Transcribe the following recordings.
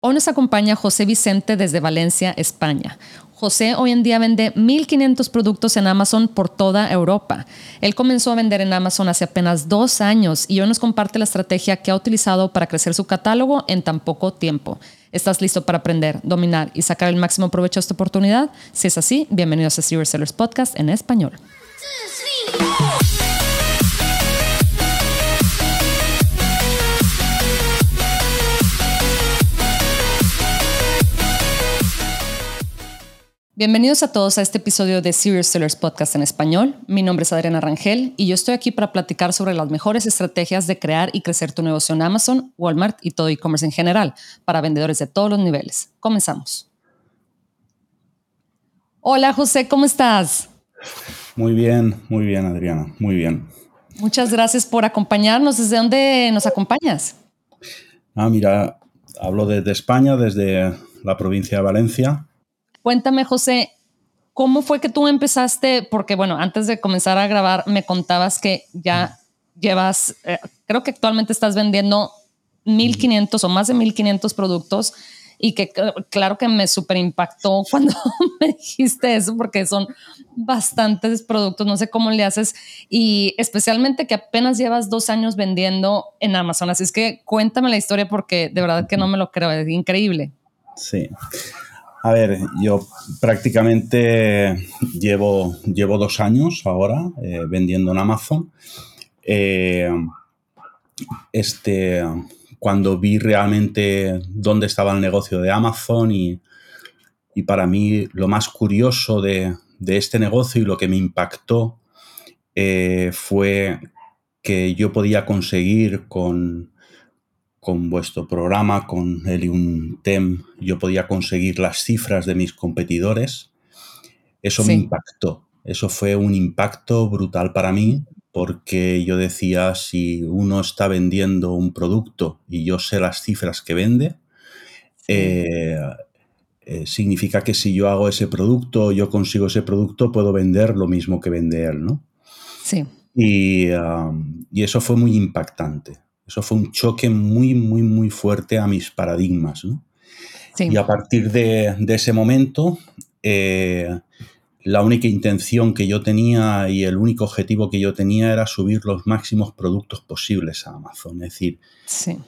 Hoy nos acompaña José Vicente desde Valencia, España. José hoy en día vende 1.500 productos en Amazon por toda Europa. Él comenzó a vender en Amazon hace apenas dos años y hoy nos comparte la estrategia que ha utilizado para crecer su catálogo en tan poco tiempo. ¿Estás listo para aprender, dominar y sacar el máximo provecho de esta oportunidad? Si es así, bienvenidos a Serious Sellers Podcast en español. Bienvenidos a todos a este episodio de Serious Sellers Podcast en español. Mi nombre es Adriana Rangel y yo estoy aquí para platicar sobre las mejores estrategias de crear y crecer tu negocio en Amazon, Walmart y todo e-commerce en general para vendedores de todos los niveles. Comenzamos. Hola José, ¿cómo estás? Muy bien, muy bien Adriana, muy bien. Muchas gracias por acompañarnos. ¿Desde dónde nos acompañas? Ah, mira, hablo desde España, desde la provincia de Valencia Cuéntame, José, ¿cómo fue que tú empezaste? Porque, bueno, antes de comenzar a grabar, me contabas que ya llevas, eh, creo que actualmente estás vendiendo 1500 o más de 1500 productos y que claro que me súper impactó cuando me dijiste eso porque son bastantes productos, no sé cómo le haces y especialmente que apenas llevas dos años vendiendo en Amazon, así es que cuéntame la historia porque de verdad que no me lo creo, es increíble. Sí. A ver, yo prácticamente llevo, llevo dos años ahora eh, vendiendo en Amazon. Eh, este, cuando vi realmente dónde estaba el negocio de Amazon y, para mí lo más curioso de, este negocio y lo que me impactó eh, fue que yo podía conseguir con, con vuestro programa, con Helium TEM, yo podía conseguir las cifras de mis competidores. Eso me impactó. Eso fue un impacto brutal para mí porque yo decía, si uno está vendiendo un producto y yo sé las cifras que vende, eh, eh, significa que si yo hago ese producto, yo consigo ese producto, puedo vender lo mismo que vende él, ¿no? Sí. y eso fue muy impactante. Eso fue un choque muy, muy, muy fuerte a mis paradigmas. Y a partir de, ese momento, eh, la única intención que yo tenía y el único objetivo que yo tenía era subir los máximos productos posibles a Amazon. Es decir,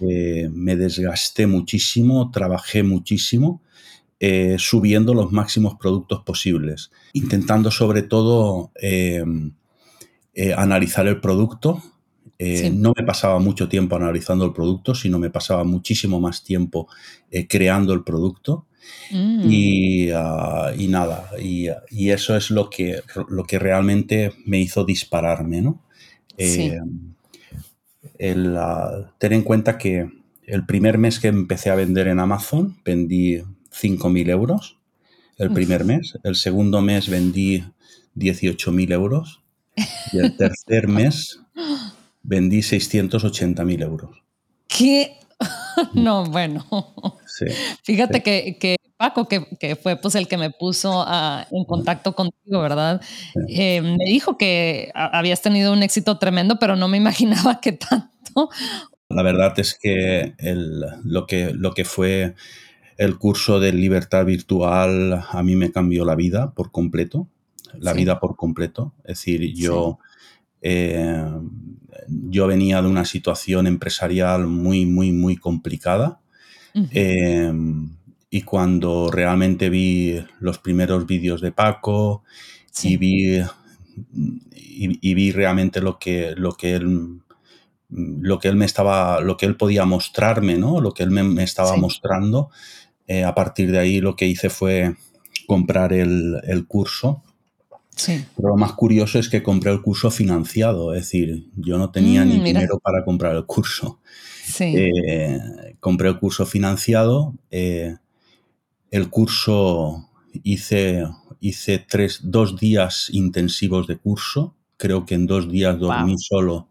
eh, me desgasté muchísimo, trabajé muchísimo. Eh, subiendo los máximos productos posibles, intentando sobre todo analizar el producto, eh, no me pasaba mucho tiempo analizando el producto, sino me pasaba muchísimo más tiempo eh, creando el producto. Mm. Ah, y, nada, y, eso es lo que, lo que realmente me hizo dispararme, ¿no? Eh, el, ah, tener en cuenta que el primer mes que empecé a vender en Amazon vendí 5.000 euros el primer mes, el segundo mes vendí 18.000 euros y el tercer mes vendí 680.000 euros. ¿Qué? no, bueno. Fíjate Que, Paco, que, fue pues el que me puso en contacto contigo, ¿verdad? Eh, me dijo que habías tenido un éxito tremendo, pero no me imaginaba que tanto. La verdad es que, lo, que lo que fue el curso de libertad virtual a mí me cambió la vida por completo, la vida por completo. Es decir, yo... Eh, yo venía de una situación empresarial muy, muy, muy complicada. Eh, y cuando realmente vi los primeros vídeos de Paco y, vi, y, vi realmente lo que, lo que él lo que él me estaba, lo que él podía mostrarme, ¿no? Lo que él me, estaba mostrando. Eh, a partir de ahí lo que hice fue comprar el, el curso pero lo más curioso es que compré el curso financiado, es decir, yo no tenía ni mm, dinero para comprar el curso. Eh, compré el curso financiado, eh, el curso hice, hice tres, dos días intensivos de curso, creo que en dos días dormí solo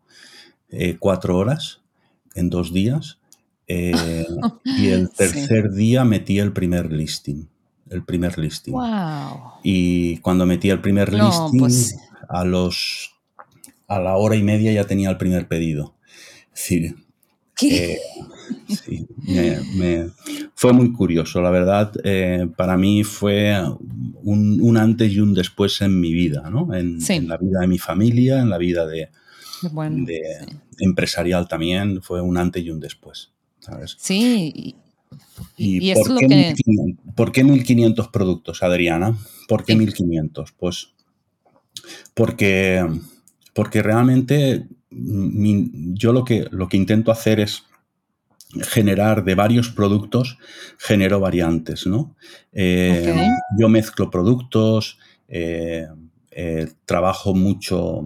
eh, cuatro horas, en dos días, y el tercer día metí el primer listing el primer listing. Y cuando metí el primer listing, pues a los a la hora y media ya tenía el primer pedido. Es decir, ¿Qué? Eh, sí, me, fue muy curioso, la verdad. Eh, para mí fue un, antes y un después en mi vida, ¿no? En, la vida de mi familia, en la vida de, empresarial también, fue un antes y un después. ¿sabes? Sí, ¿Y, por, qué 1500, por, qué 1500, productos, Adriana? ¿Por qué 1500? Pues porque, porque realmente yo lo que, lo que intento hacer es generar de varios productos, genero variantes, ¿no? Eh, yo mezclo productos, eh, eh, trabajo mucho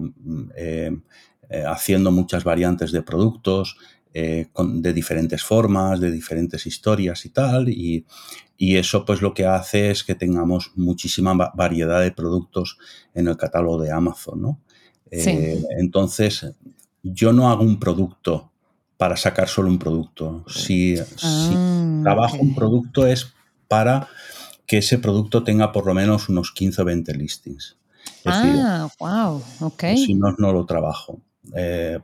haciendo muchas variantes de productos, eh, de diferentes formas, de diferentes historias y tal, y, eso pues lo que hace es que tengamos muchísima variedad de productos en el catálogo de Amazon, ¿no? Eh, entonces, yo no hago un producto para sacar solo un producto. Si, ah, trabajo un producto es para que ese producto tenga por lo menos unos 15 o 20 listings. ah, wow, ok. Si no, no lo trabajo. Eh,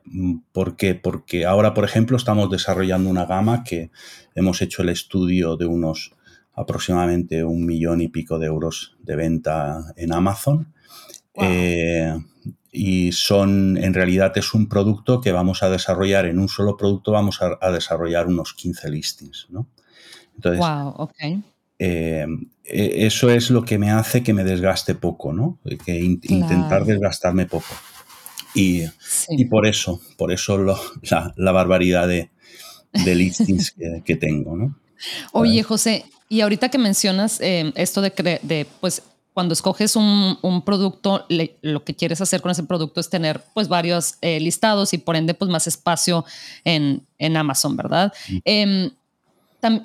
¿Por qué? Porque ahora, por ejemplo, estamos desarrollando una gama que hemos hecho el estudio de unos aproximadamente un millón y pico de euros de venta en Amazon. Eh, y son, en realidad es un producto que vamos a desarrollar, en un solo producto vamos a, desarrollar unos 15 listings, ¿no? Entonces, wow, eh, e, eso es lo que me hace que me desgaste poco, ¿no? Que intentar desgastarme poco. Y, y por eso, por eso la, barbaridad de, de listings que, tengo, ¿no? Oye, José, y ahorita que mencionas eh, esto de, de, pues, cuando escoges un, un producto, lo que quieres hacer con ese producto es tener, pues, varios eh, listados y por ende, pues, más espacio en, en Amazon, ¿verdad? Em,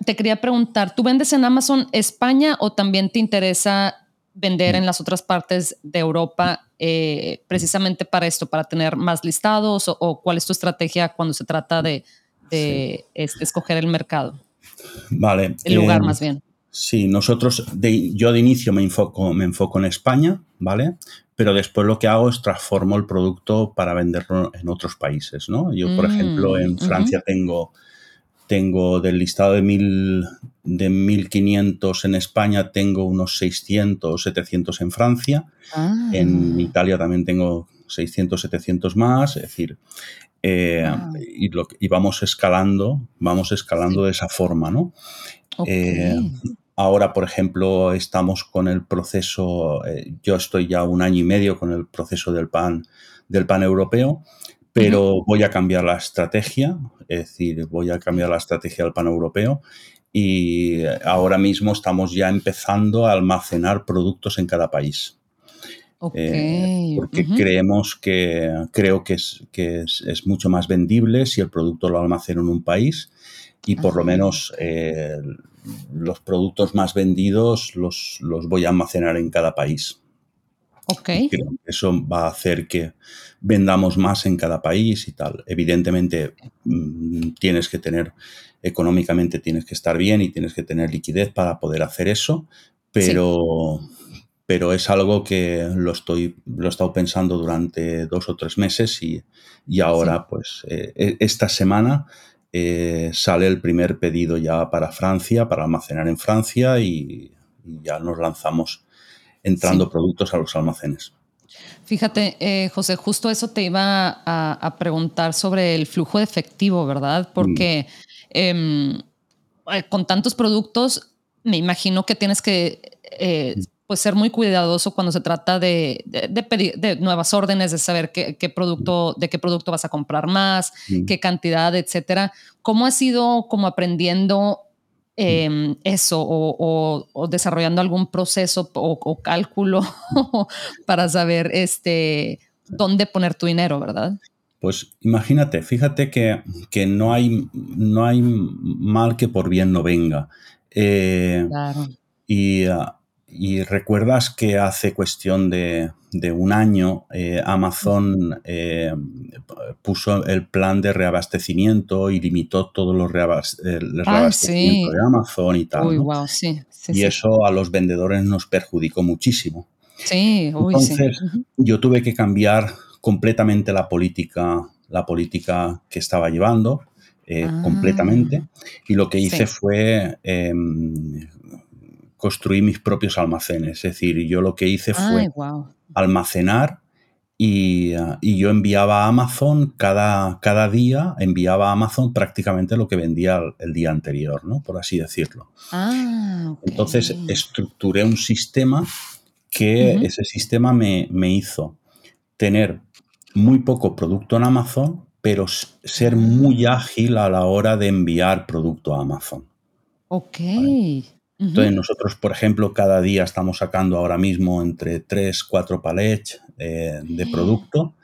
te quería preguntar, ¿tú vendes en Amazon España o también te interesa vender en las otras partes de Europa eh, precisamente para esto, para tener más listados o, cuál es tu estrategia cuando se trata de, escoger el mercado? Vale. El lugar eh, más bien. Sí, nosotros, de, yo de inicio me enfoco, me enfoco en España, ¿vale? Pero después lo que hago es transformo el producto para venderlo en otros países, ¿no? Yo, por mm, ejemplo, en Francia tengo tengo del listado de, mil, de 1500 en España, tengo unos 600 700 en Francia. Ah. En Italia también tengo 600, 700 más. Es decir, eh, ah. y, vamos escalando, vamos escalando de esa forma, ¿no? Eh, ahora, por ejemplo, estamos con el proceso, eh, yo estoy ya un año y medio con el proceso del pan, del pan europeo pero voy a cambiar la estrategia, es decir, voy a cambiar la estrategia del pan europeo y ahora mismo estamos ya empezando a almacenar productos en cada país. Eh, porque creemos que creo que, es, que es, mucho más vendible si el producto lo almaceno en un país y por lo menos eh, los productos más vendidos los, los voy a almacenar en cada país. Ok. eso va a hacer que vendamos más en cada país y tal. Evidentemente mm, tienes que tener, económicamente tienes que estar bien y tienes que tener liquidez para poder hacer eso, pero, pero es algo que lo, estoy, lo he estado pensando durante dos o tres meses y, ahora pues eh, e, esta semana eh, sale el primer pedido ya para Francia, para almacenar en Francia y ya nos lanzamos entrando productos a los almacenes. Fíjate, eh, José, justo eso te iba a, preguntar sobre el flujo de efectivo, ¿verdad? Porque em, eh, con tantos productos, me imagino que tienes que eh, pues ser muy cuidadoso cuando se trata de, pedir de nuevas órdenes, de saber qué, producto, de qué producto vas a comprar más, qué cantidad, etcétera. ¿Cómo has ido como aprendiendo Em, eso o, desarrollando algún proceso o, cálculo para saber este, dónde poner tu dinero, ¿verdad? Pues imagínate, fíjate que, no, hay, no hay mal que por bien no venga. Eh, claro. Y ah, y recuerdas que hace cuestión de, un año eh, Amazon eh, puso el plan de reabastecimiento y limitó todos los eh, reabastecimientos de Amazon y tal. y eso a los vendedores nos perjudicó muchísimo. Sí, Entonces, yo tuve que cambiar completamente la política, la política que estaba llevando. eh, Ah. completamente. Y lo que hice Sí. fue em, construir mis propios almacenes. Es decir, yo lo que hice fue Ay, almacenar y, ah, y yo enviaba a Amazon cada, cada día, enviaba a Amazon prácticamente lo que vendía el, el día anterior, ¿no? Por así decirlo. Ah. Entonces estructuré un sistema que ese sistema me, me hizo tener muy poco producto en Amazon, pero ser muy ágil a la hora de enviar producto a Amazon. Ok. ¿vale? Entonces nosotros, por ejemplo, cada día estamos sacando ahora mismo entre 3, 4 palets eh, de producto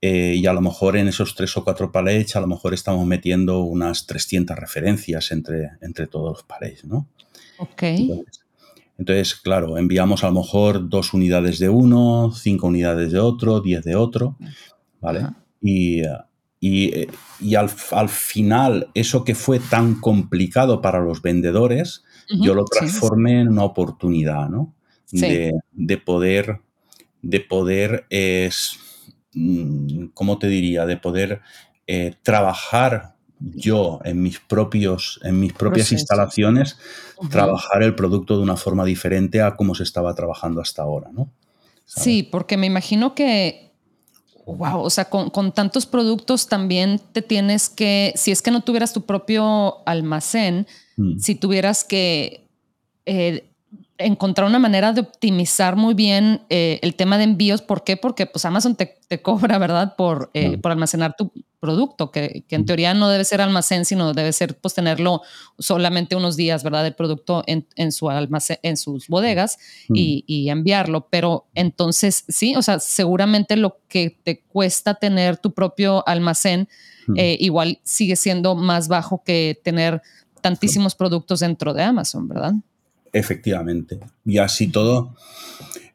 eh, y a lo mejor en esos 3 o 4 palets a lo mejor estamos metiendo unas 300 referencias entre, entre todos los palets, ¿no? Ok. Entonces, entonces, claro, enviamos a lo mejor dos unidades de uno, cinco unidades de otro, 10 de otro, ¿vale? Y, y, eh, y al, al final, eso que fue tan complicado para los vendedores, yo lo sí. transformé en una oportunidad, ¿no? Sí. De, de poder, de poder, es, mm, ¿cómo te diría? De poder eh, trabajar yo en mis propios, en mis propias Procesos. instalaciones, trabajar el producto de una forma diferente a como se estaba trabajando hasta ahora, ¿no? ¿Sabes? Sí, porque me imagino que, wow, o sea, con, con tantos productos también te tienes que, si es que no tuvieras tu propio almacén, Mm, si tuvieras que eh, encontrar una manera de optimizar muy bien eh, el tema de envíos. ¿Por qué? Porque pues Amazon te, te cobra, ¿verdad? Por, eh, Claro. por almacenar tu producto, que, que en teoría no debe ser almacén, sino debe ser pues tenerlo solamente unos días, ¿verdad? El producto en, en su almacén, en sus bodegas mm, y, y enviarlo. Pero entonces, sí, o sea, seguramente lo que te cuesta tener tu propio almacén mm. eh, igual sigue siendo más bajo que tener tantísimos productos dentro de Amazon, ¿verdad? Efectivamente. Y así todo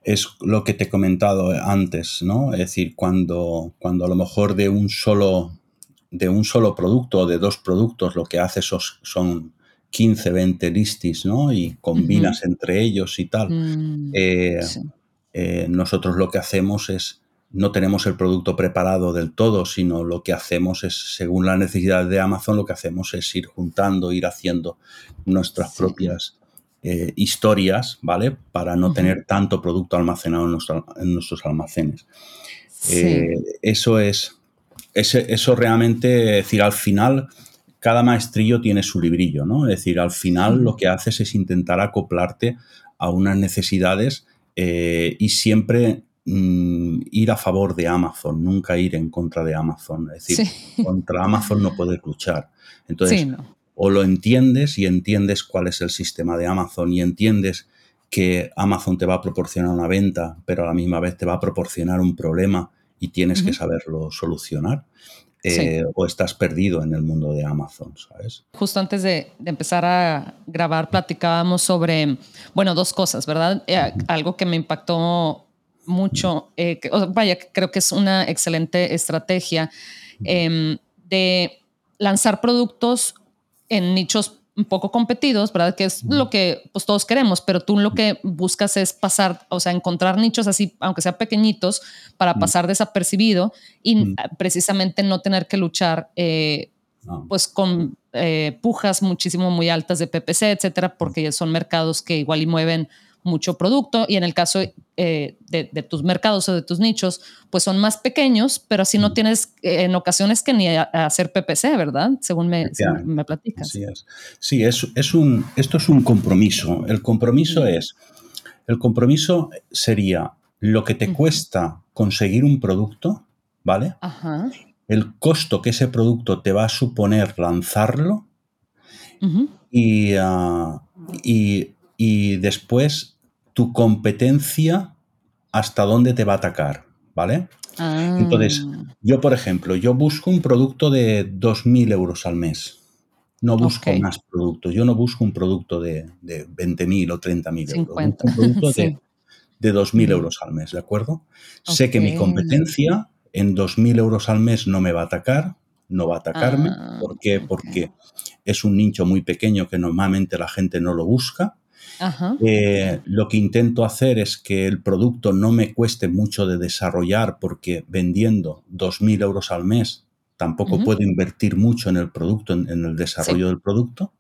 es lo que te he comentado antes, ¿no? Es decir, cuando, cuando a lo mejor de un solo, de un solo producto o de dos productos lo que haces son 15, 20 listis, ¿no? Y combinas entre ellos y tal. Mm, Eh, sí. eh, nosotros lo que hacemos es, no tenemos el producto preparado del todo, sino lo que hacemos es, según la necesidad de Amazon, lo que hacemos es ir juntando, ir haciendo nuestras Sí. propias eh, historias, ¿vale? Para no tener tanto producto almacenado en, nuestro- en nuestros almacenes. Sí. Eh, eso es, eso realmente, es decir, al final, cada maestrillo tiene su librillo, ¿no? Es decir, al final lo que haces es intentar acoplarte a unas necesidades eh, y siempre mm, ir a favor de Amazon, nunca ir en contra de Amazon. Es decir, Sí. contra Amazon no puedes luchar. Entonces, Sí, no. O lo entiendes y entiendes cuál es el sistema de Amazon y entiendes que Amazon te va a proporcionar una venta, pero a la misma vez te va a proporcionar un problema y tienes que saberlo solucionar, Sí. eh, o estás perdido en el mundo de Amazon, ¿sabes? Justo antes de, de empezar a grabar, platicábamos sobre, bueno, dos cosas, ¿verdad? Eh, algo que me impactó mucho, eh, que- vaya, creo que es una excelente estrategia em, de lanzar productos en nichos un poco competidos, ¿verdad? Que es lo que pues, todos queremos, pero tú lo que buscas es pasar, o sea, encontrar nichos así, aunque sean pequeñitos, para pasar desapercibido y Mm. ah, precisamente no tener que luchar eh, pues con eh, pujas muchísimo muy altas de PPC, etcétera, porque son mercados que igual y mueven mucho producto y en el caso eh, de, de tus mercados o de tus nichos, pues son más pequeños, pero así no Mm. tienes eh, en ocasiones que ni a, a hacer PPC, ¿verdad? Según me, según me platicas. Así es. Sí, es, es un, esto es un compromiso. El compromiso Mm. es, el compromiso sería lo que te cuesta conseguir un producto, ¿vale? Ajá. El costo que ese producto te va a suponer lanzarlo y, ah, y, y después tu competencia hasta dónde te va a atacar, ¿vale? Ah, Entonces, yo, por ejemplo, yo busco un producto de 2.000 euros al mes. No busco más productos. Yo no busco un producto de, de 20.000 o 30.000 euros. 50. Busco un producto Sí. de, de 2.000 Mm. euros al mes, ¿de acuerdo? Sé que mi competencia en 2.000 euros al mes no me va a atacar, no va a atacarme. Ah, ¿Por qué? Porque es un nicho muy pequeño que normalmente la gente no lo busca. Ajá. Eh, lo que intento hacer es que el producto no me cueste mucho de desarrollar porque vendiendo 2.000 euros al mes tampoco puedo invertir mucho en el producto, en, el desarrollo del producto.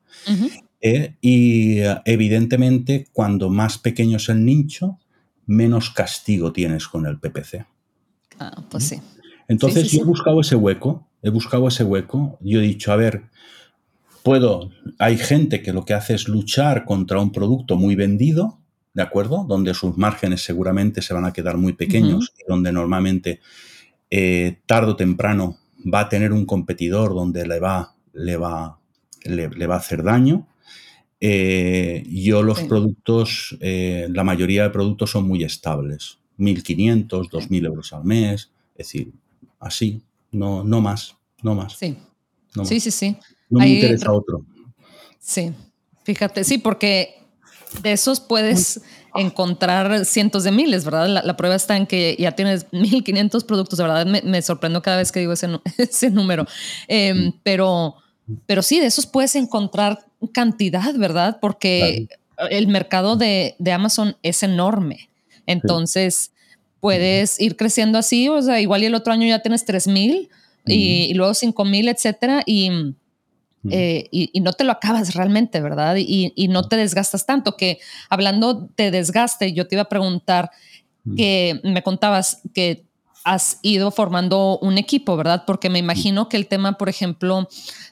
Eh, y eh, evidentemente, cuando más pequeño es el nicho, menos castigo tienes con el PPC. Ah, pues sí. Entonces sí, yo he buscado ese hueco, he buscado ese hueco, yo he dicho, a ver, puedo, hay gente que lo que hace es luchar contra un producto muy vendido, ¿de acuerdo? Donde sus márgenes seguramente se van a quedar muy pequeños y donde normalmente eh, tarde o temprano va a tener un competidor donde le va, le va, le, le va a hacer daño. Eh, yo los Sí. productos, eh, la mayoría de productos son muy estables, 1.500, 2.000 euros al mes, es decir, así, no, no más, no más. Sí, no sí, más. sí, sí. No me Ahí interesa re- otro. Sí, fíjate, sí, porque de esos puedes encontrar cientos de miles, ¿verdad? La, la prueba está en que ya tienes 1500 productos, de verdad me, me sorprendo cada vez que digo ese, ese número. Eh, pero, pero sí, de esos puedes encontrar cantidad, ¿verdad? Porque el mercado de, de Amazon es enorme. Entonces, puedes ir creciendo así, o sea, igual y el otro año ya tienes 3000 y, y luego 5000, etcétera. Y, eh, y, y no te lo acabas realmente, ¿verdad? Y, y no te desgastas tanto, que hablando de desgaste, yo te iba a preguntar que me contabas que has ido formando un equipo, ¿verdad? Porque me imagino que el tema, por ejemplo,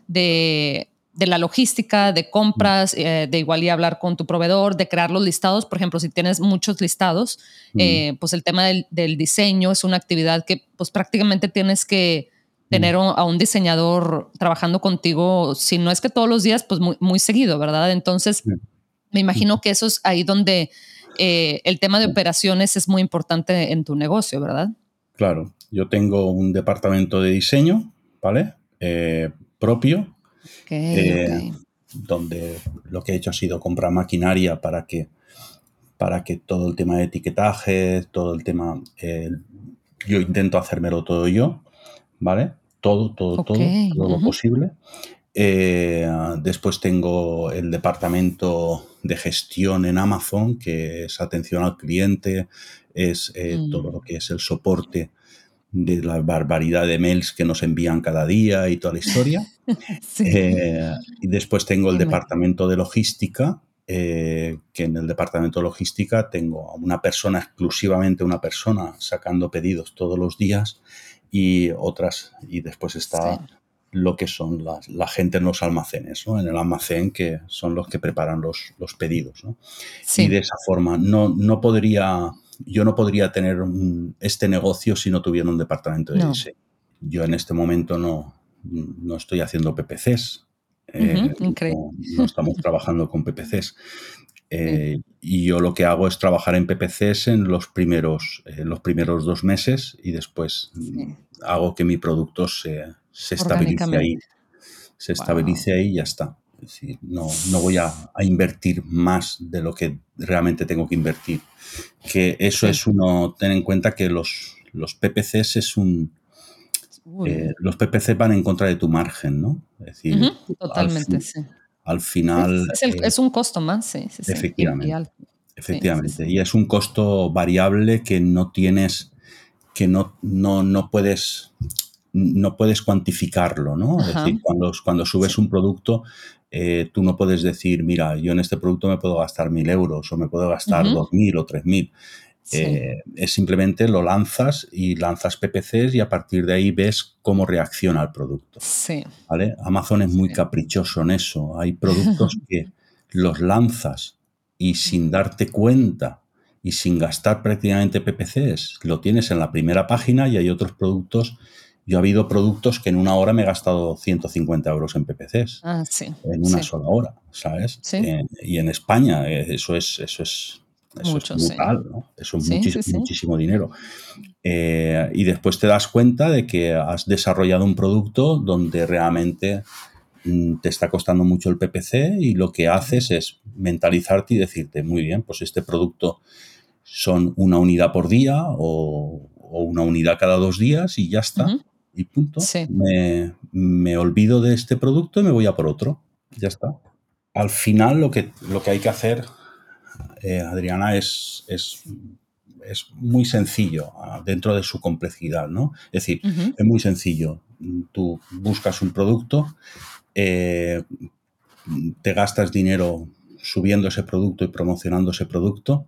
de, de la logística, de compras, eh, de igual y hablar con tu proveedor, de crear los listados, por ejemplo, si tienes muchos listados, eh, pues el tema del, del diseño es una actividad que pues prácticamente tienes que tener un- a un diseñador trabajando contigo, si no es que todos los días, pues muy, muy seguido, ¿verdad? Entonces, Sí. me imagino que eso es ahí donde eh, el tema de operaciones es muy importante en tu negocio, ¿verdad? Claro, yo tengo un departamento de diseño, ¿vale? Eh, propio, Eh, donde lo que he hecho ha sido comprar maquinaria para que, para que todo el tema de etiquetaje, todo el tema, eh, yo intento hacérmelo todo yo, ¿vale? Todo, todo, todo, todo lo posible. Eh, después tengo el departamento de gestión en Amazon, que es atención al cliente, es eh, Mm. todo lo que es el soporte de la barbaridad de mails que nos envían cada día y toda la historia. Sí. Eh, y después tengo el departamento de logística, que en el departamento de logística tengo a una persona, exclusivamente una persona, sacando pedidos todos los días y otras, y después está Sí. lo que son las- la gente en los almacenes, ¿no? En el almacén que son los que preparan los, los pedidos, ¿no? Sí. Y de esa forma no, no podría, yo no podría tener un- este negocio si no tuviera un departamento de No. diseño. Yo en este momento no, no estoy haciendo PPCs. eh, no estamos trabajando con PPCs. Eh, y yo lo que hago es trabajar en PPCs en los primeros, eh, los primeros dos meses y después Sí. mm, hago que mi producto se, se estabilice ahí. Se Wow. estabilice ahí y ya está. Es decir, no, no voy a, a invertir más de lo que realmente tengo que invertir. Que eso Sí. es uno, ten en cuenta que los, los PPCs es un, eh, los PPC van en contra de tu margen, ¿no? Es decir, Totalmente, fin- sí. Al final, es, el- eh, es un costo más, sí, efectivamente. Sí, efectivamente. sí. Y es un costo variable que no tienes, que no, no, no puedes, no puedes cuantificarlo, ¿no? Es decir, cuando, cuando subes un producto, eh, tú no puedes decir, mira, yo en este producto me puedo gastar mil euros o me puedo gastar dos mil o tres mil. Sí. Eh, es simplemente lo lanzas y lanzas PPCs y a partir de ahí ves cómo reacciona el producto. Sí. ¿vale? Amazon es muy Sí. caprichoso en eso. Hay productos que los lanzas y sin darte cuenta y sin gastar prácticamente PPCs, lo tienes en la primera página y hay otros productos. Yo ha habido productos que en una hora me he gastado 150 euros en PPCs, Ah, sí. en una sola hora, ¿sabes? Sí. Eh, y en España eh, eso es, eso es, eso Mucho, es sí. brutal, ¿no? Eso es Sí, sí, muchísimo dinero. Eh, y después te das cuenta de que has desarrollado un producto donde realmente mm, te está costando mucho el PPC y lo que haces es mentalizarte y decirte, muy bien, pues este producto son una unidad por día o, o una unidad cada dos días y ya está. Y punto. Sí. Me, me olvido de este producto y me voy a por otro. Ya está. Al final lo que, lo que hay que hacer, eh, Adriana, es, es es muy sencillo ah, dentro de su complejidad, ¿no? Es decir, es muy sencillo. Tú buscas un producto, eh, te gastas dinero subiendo ese producto y promocionando ese producto.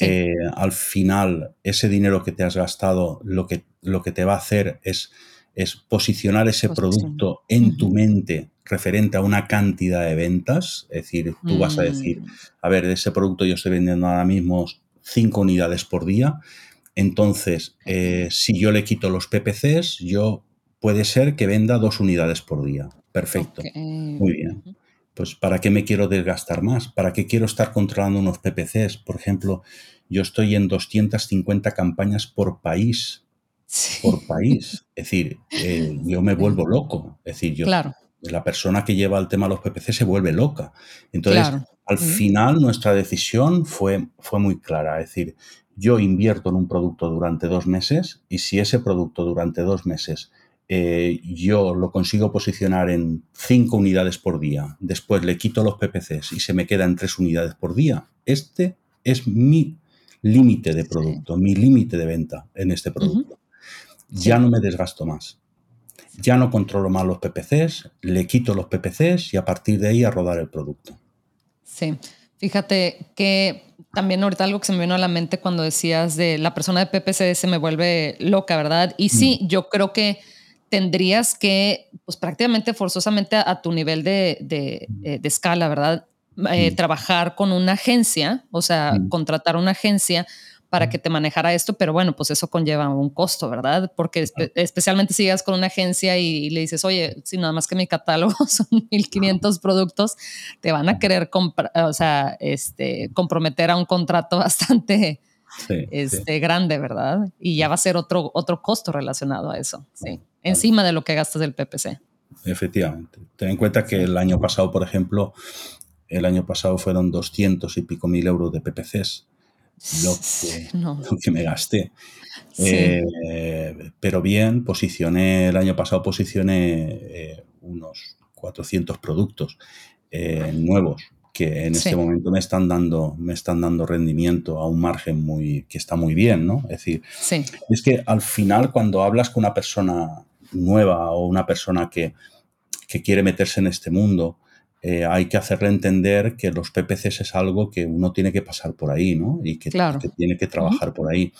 Eh, al final, ese dinero que te has gastado, lo que, lo que te va a hacer es, es posicionar ese producto en tu mente referente a una cantidad de ventas. Es decir, tú vas a decir, mm. a ver, de ese producto yo estoy vendiendo ahora mismo 5 unidades por día. Entonces, eh, si yo le quito los PPCs, yo puede ser que venda dos unidades por día. Perfecto. Muy bien. Pues ¿para qué me quiero desgastar más? ¿Para qué quiero estar controlando unos PPCs? Por ejemplo, yo estoy en 250 campañas por país. Por país. Es decir, eh, yo me vuelvo loco. Es decir, yo, la persona que lleva el tema de los PPC se vuelve loca. Entonces, al final nuestra decisión fue, fue muy clara. Es decir, yo invierto en un producto durante dos meses y si ese producto durante dos meses eh, yo lo consigo posicionar en cinco unidades por día, después le quito los PPCs y se me queda en tres unidades por día, este es mi límite de producto, mi límite de venta en este producto. Ya no me desgasto más. Ya no controlo más los PPCs, le quito los PPCs y a partir de ahí a rodar el producto. Sí, fíjate que también ahorita algo que se me vino a la mente cuando decías de la persona de PPC se me vuelve loca, ¿verdad? Y sí, mm. yo creo que tendrías que, pues prácticamente forzosamente a, tu nivel de, de, eh, escala, ¿verdad? Eh, trabajar con una agencia, o sea, contratar una agencia para que te manejara esto, pero bueno, pues eso conlleva un costo, ¿verdad? Porque especialmente si llegas con una agencia y, le dices, oye, si nada más que mi catálogo son 1500 productos, te van a querer comprar, o sea, este, comprometer a un contrato bastante este, grande, ¿verdad? Y ya va a ser otro, otro costo relacionado a eso, sí, encima de lo que gastas del PPC. Efectivamente. Ten en cuenta que el año pasado, por ejemplo, el año pasado fueron 200 y pico mil euros de PPCs lo que, me gasté. Eh, pero bien, posicioné, el año pasado posicioné eh, unos 400 productos eh, nuevos que en este momento me están dando me están dando rendimiento a un margen muy que está muy bien, ¿no? Es decir, es que al final cuando hablas con una persona nueva o una persona que, que quiere meterse en este mundo, eh, hay que hacerle entender que los PPCs es algo que uno tiene que pasar por ahí, ¿no? Y que, tiene que trabajar por ahí.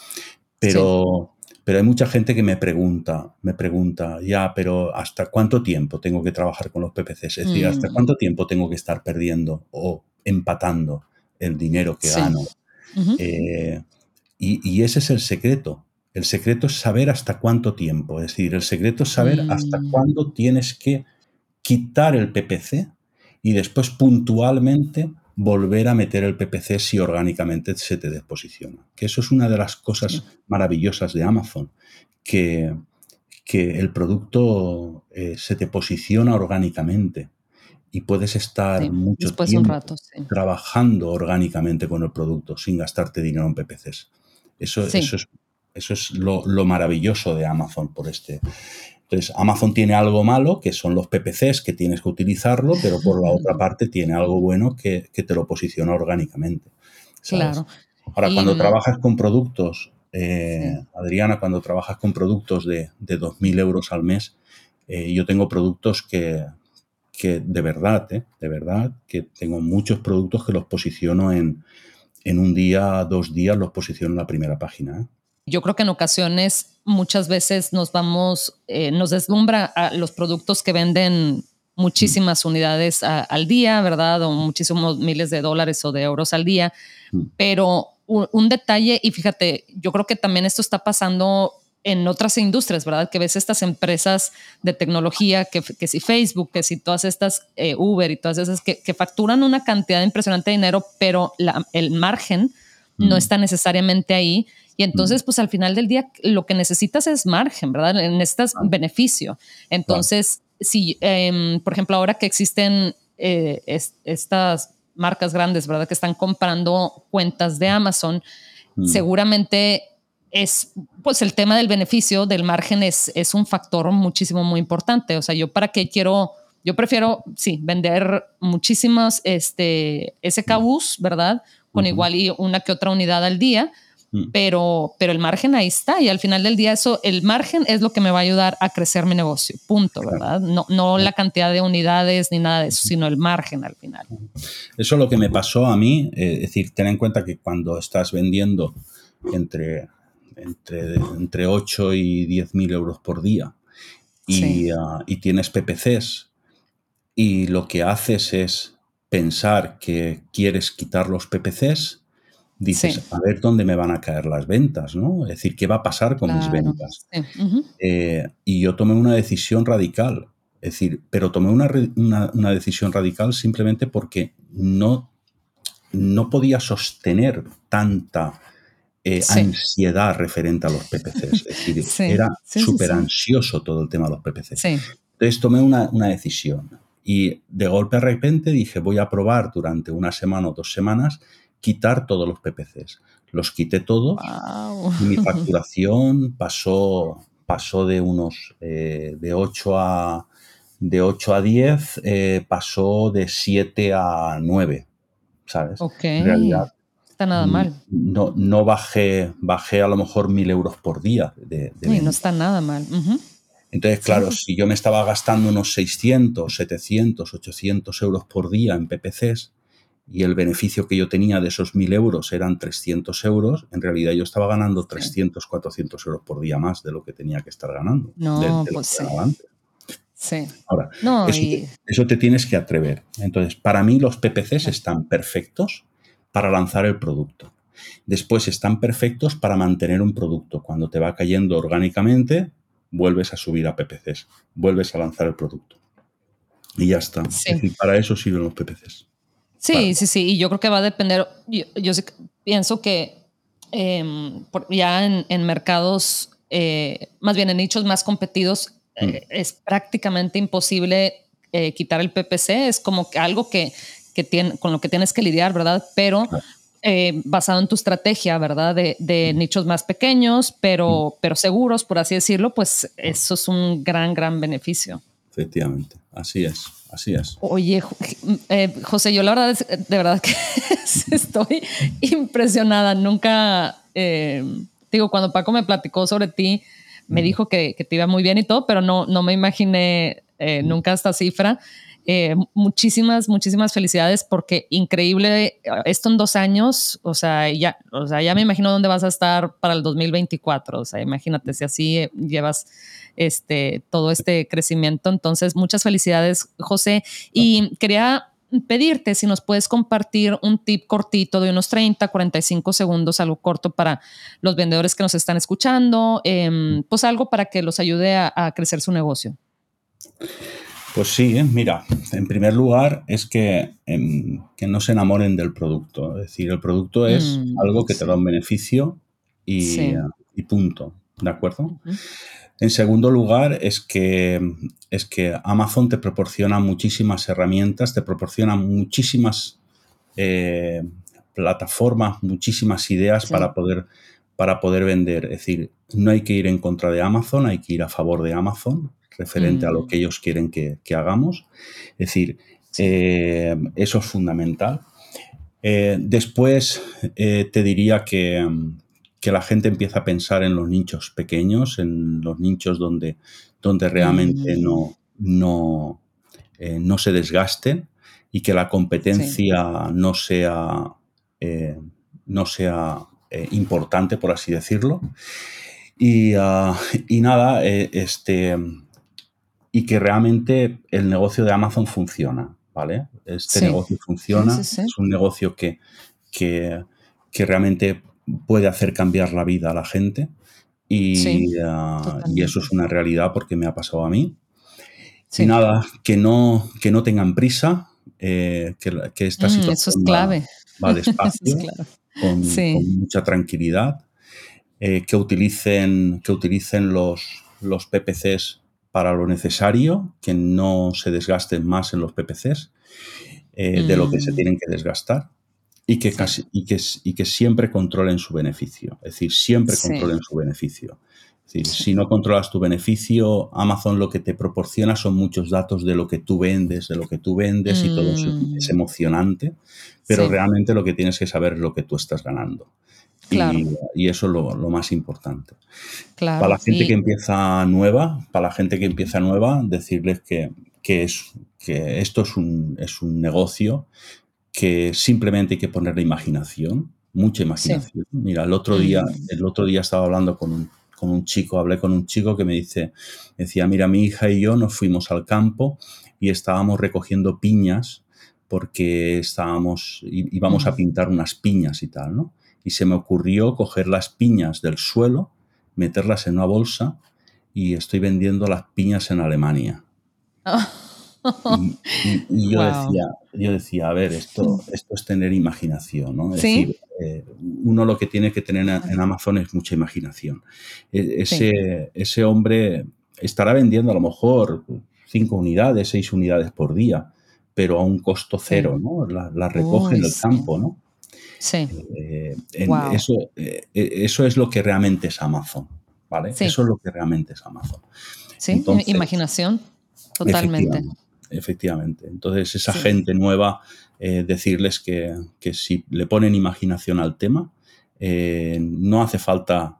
Pero, pero hay mucha gente que me pregunta, me pregunta, ya, pero ¿hasta cuánto tiempo tengo que trabajar con los PPCs? Es decir, ¿hasta mm. cuánto tiempo tengo que estar perdiendo o empatando el dinero que gano? Eh, y, y, ese es el secreto. El secreto es saber hasta cuánto tiempo. Es decir, el secreto es saber hasta mm. cuándo tienes que quitar el PPC y después puntualmente volver a meter el PPC si orgánicamente se te desposiciona. Que eso es una de las cosas maravillosas de Amazon, que, que el producto eh, se te posiciona orgánicamente y puedes estar mucho tiempo trabajando orgánicamente con el producto sin gastarte dinero en PPCs. Eso, eso es, eso es lo, lo, maravilloso de Amazon por este, entonces, Amazon tiene algo malo, que son los PPCs, que tienes que utilizarlo, pero por la otra parte tiene algo bueno que, te lo posiciona orgánicamente. Claro. Ahora, cuando trabajas con productos, eh, Adriana, cuando trabajas con productos de, de 2.000 euros al mes, eh, yo tengo productos que, que de verdad, eh, de verdad, que tengo muchos productos que los posiciono en, en un día, dos días, los posiciono en la primera página. Yo creo que en ocasiones muchas veces nos vamos, eh, nos deslumbra a los productos que venden muchísimas unidades al día, ¿verdad? O muchísimos miles de dólares o de euros al día. Mm. Pero un, detalle, y fíjate, yo creo que también esto está pasando en otras industrias, ¿verdad? Que ves estas empresas de tecnología, que, que si Facebook, que si todas estas eh, Uber y todas esas que, facturan una cantidad impresionante de dinero, pero el margen no mm. está necesariamente ahí y entonces, pues al final del día, lo que necesitas es margen, ¿verdad? Necesitas beneficio. Entonces, si, em, por ejemplo, ahora que existen eh, estas marcas grandes, ¿verdad? Que están comprando cuentas de Amazon, mm. seguramente es, pues el tema del beneficio, del margen es, es un factor muchísimo, muy importante. O sea, yo para qué quiero, yo prefiero, sí, vender muchísimas, este, SKUs, ¿verdad? Con igual y una que otra unidad al día, Mm. Pero, pero el margen ahí está y al final del día eso, el margen es lo que me va a ayudar a crecer mi negocio, punto, ¿verdad? No, no la cantidad de unidades ni nada de eso, sino el margen al final. Eso es lo que me pasó a mí, eh, es decir, ten en cuenta que cuando estás vendiendo entre, entre, entre 8 y 10 mil euros por día y, ah, y tienes PPCs y lo que haces es pensar que quieres quitar los PPCs, dices, a ver dónde me van a caer las ventas, ¿no? Es decir, ¿qué va a pasar con mis ventas? Eh, y yo tomé una decisión radical, es decir, pero tomé una, decisión radical simplemente porque no, no podía sostener tanta eh, ansiedad referente a los PPCs. Es decir, era súper ansioso todo el tema de los PPCs. Entonces tomé una, una decisión. Y de golpe a repente dije, voy a probar durante una semana o dos semanas quitar todos los PPCs. Los quité todos y mi facturación pasó, pasó de unos eh, de 8 a de 8 a 10, eh, pasó de 7 a 9, ¿sabes? Ok. En realidad, está nada mm, mal. No, no bajé, bajé a lo mejor mil euros por día. De, no está nada mal. Entonces, claro, si yo me estaba gastando unos 600, 700, 800 euros por día en PPCs y el beneficio que yo tenía de esos 1.000 euros eran 300 euros, en realidad yo estaba ganando 300, 400 euros por día más de lo que tenía que estar ganando. No, pues sí. Sí. Ahora, eso, te, tienes que atrever. Entonces, para mí los PPCs están perfectos para lanzar el producto. Después están perfectos para mantener un producto. Cuando te va cayendo orgánicamente, vuelves a subir a PPCs, vuelves a lanzar el producto. Y ya está. para eso sirven los PPCs. Sí, sí, sí. Y yo creo que va a depender. Yo, pienso que em, ya en, mercados, eh, más bien en nichos más competidos, eh, mm. es prácticamente imposible eh, quitar el PPC. Es como que algo que, que tiene, con lo que tienes que lidiar, ¿verdad? Pero eh, basado en tu estrategia, ¿verdad? De, nichos más pequeños, pero, pero seguros, por así decirlo, pues eso es un gran, gran beneficio. Efectivamente, así es, así es. Oye, eh, José, yo la verdad, es, de verdad que estoy impresionada. Nunca, eh, digo, cuando Paco me platicó sobre ti, me dijo que, que, te iba muy bien y todo, pero no, no me imaginé nunca esta cifra. Eh, muchísimas, muchísimas felicidades porque increíble esto en dos años, o sea, ya, o sea, ya me imagino dónde vas a estar para el 2024, o sea, imagínate si así eh, llevas este, todo este crecimiento. Entonces, muchas felicidades, José. Y quería pedirte si nos puedes compartir un tip cortito de unos 30, 45 segundos, algo corto para los vendedores que nos están escuchando, em, pues algo para que los ayude a, a crecer su negocio. Pues sí, ¿eh? mira, en primer lugar es que, em, que, no se enamoren del producto. Es decir, el producto es mm, algo que te da un beneficio y, punto. ¿De acuerdo? En segundo lugar, es que, es que Amazon te proporciona muchísimas herramientas, te proporciona muchísimas eh, plataformas, muchísimas ideas para, poder, para poder vender. Es decir, no hay que ir en contra de Amazon, hay que ir a favor de Amazon referente a lo mm. que ellos quieren que, hagamos. Es decir, eh, eso es fundamental. Eh, después eh, te diría que, la gente empieza a pensar en los nichos pequeños, en los nichos donde, donde realmente mm. no, no, no se desgasten y que la competencia no sea, no sea importante, por así decirlo. Y, ah, y nada, este, y que realmente el negocio de Amazon funciona, ¿vale? Este negocio funciona, es un negocio que, que, realmente puede hacer cambiar la vida a la gente y, ah, y, eso es una realidad porque me ha pasado a mí. Y nada, que no, que no tengan prisa, eh, que, esta mm, situación eso es clave. Va, despacio, con, mucha tranquilidad, eh, que utilicen, que utilicen los, los PPCs para lo necesario, que no se desgasten más en los PPCs eh, de lo que se mm. tienen que desgastar y que, casi, y, que, y que siempre controlen su beneficio. Es decir, siempre controlen su beneficio. Es decir, si no controlas tu beneficio, Amazon lo que te proporciona son muchos datos de lo que tú vendes, de lo que tú vendes y todo eso es mm. emocionante, pero realmente lo que tienes que saber es lo que tú estás ganando. Y, eso es lo, más importante. para la gente que empieza nueva, para la gente que empieza nueva, decirles que, es, que esto es un, es un negocio que simplemente hay que ponerle imaginación, mucha imaginación. Mira, el otro día, mm. el otro día estaba hablando con un, con un chico, hablé con un chico que me dice, decía, mira, mi hija y yo nos fuimos al campo y estábamos recogiendo piñas porque estábamos, íbamos a pintar unas piñas y tal, ¿no? Y se me ocurrió coger las piñas del suelo, meterlas en una bolsa y estoy vendiendo las piñas en Alemania. Y, yo, decía, yo decía, a ver, esto, esto es tener imaginación, ¿no? Es decir, eh, uno lo que tiene que tener en, Amazon es mucha imaginación. E, ese, ese hombre estará vendiendo a lo mejor cinco unidades, seis unidades por día, pero a un costo cero, ¿no? La, recoge en el campo, ¿no? Sí. Eh, eso, eh, eso es lo que realmente es Amazon, ¿vale? Eso es lo que realmente es Amazon. Sí, imaginación, totalmente. Efectivamente, Entonces, esa gente nueva, eh, decirles que, que, si le ponen imaginación al tema, no hace falta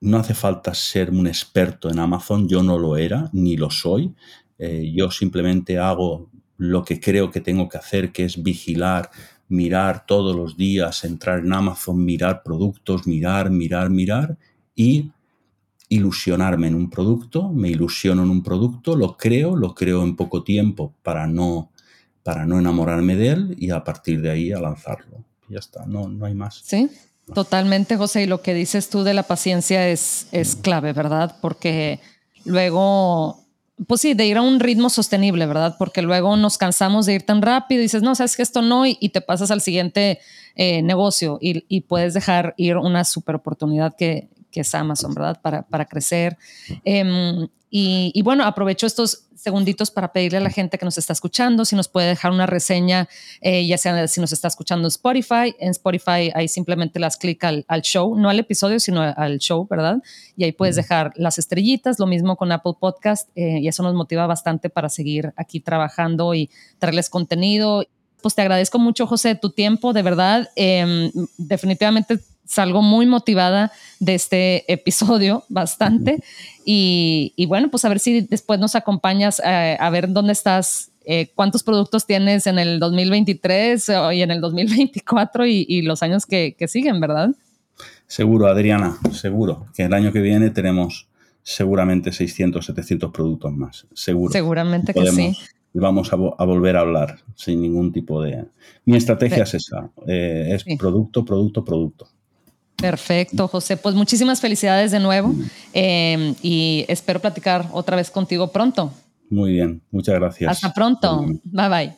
no hace falta ser un experto en Amazon, yo no lo era, ni lo soy. yo simplemente hago lo que creo que tengo que hacer, que es vigilar, mirar todos los días, entrar en Amazon, mirar productos, mirar, mirar, mirar y ilusionarme en un producto, me ilusiono en un producto, lo creo, lo creo en poco tiempo para no, para no enamorarme de él y a partir de ahí a lanzarlo. Ya está, no, no hay más. Sí, totalmente, José. Y lo que dices tú de la paciencia es, es clave, ¿verdad? Porque luego pues sí, de ir a un ritmo sostenible, ¿verdad? Porque luego nos cansamos de ir tan rápido y dices, no, sabes que esto no, y, te pasas al siguiente eh, negocio y, puedes dejar ir una super oportunidad que, que es Amazon, ¿verdad? Para, para crecer. Em, y, bueno, aprovecho estos segunditos para pedirle a la gente que nos está escuchando si nos puede dejar una reseña, eh, ya sea si nos está escuchando en Spotify. En Spotify ahí simplemente las clic al, show, no al episodio, sino al show, ¿verdad? Y ahí puedes dejar las estrellitas, lo mismo con Apple Podcast, eh, y eso nos motiva bastante para seguir aquí trabajando y traerles contenido. Pues te agradezco mucho, José, tu tiempo, de verdad. Em, definitivamente salgo muy motivada de este episodio bastante. Y, bueno, pues a ver si después nos acompañas eh, a ver dónde estás, eh, cuántos productos tienes en el 2023 y en el 2024 y, los años que, siguen, ¿verdad? Seguro, Adriana, seguro que el año que viene tenemos seguramente 600, 700 productos más, seguro. Seguramente que sí. Y vamos a, volver a hablar sin ningún tipo de... Mi estrategia es esa, eh, es producto, producto, producto. Perfecto, José. Pues muchísimas felicidades de nuevo em, y espero platicar otra vez contigo pronto. Muy bien, muchas gracias. Hasta pronto. Bye bye.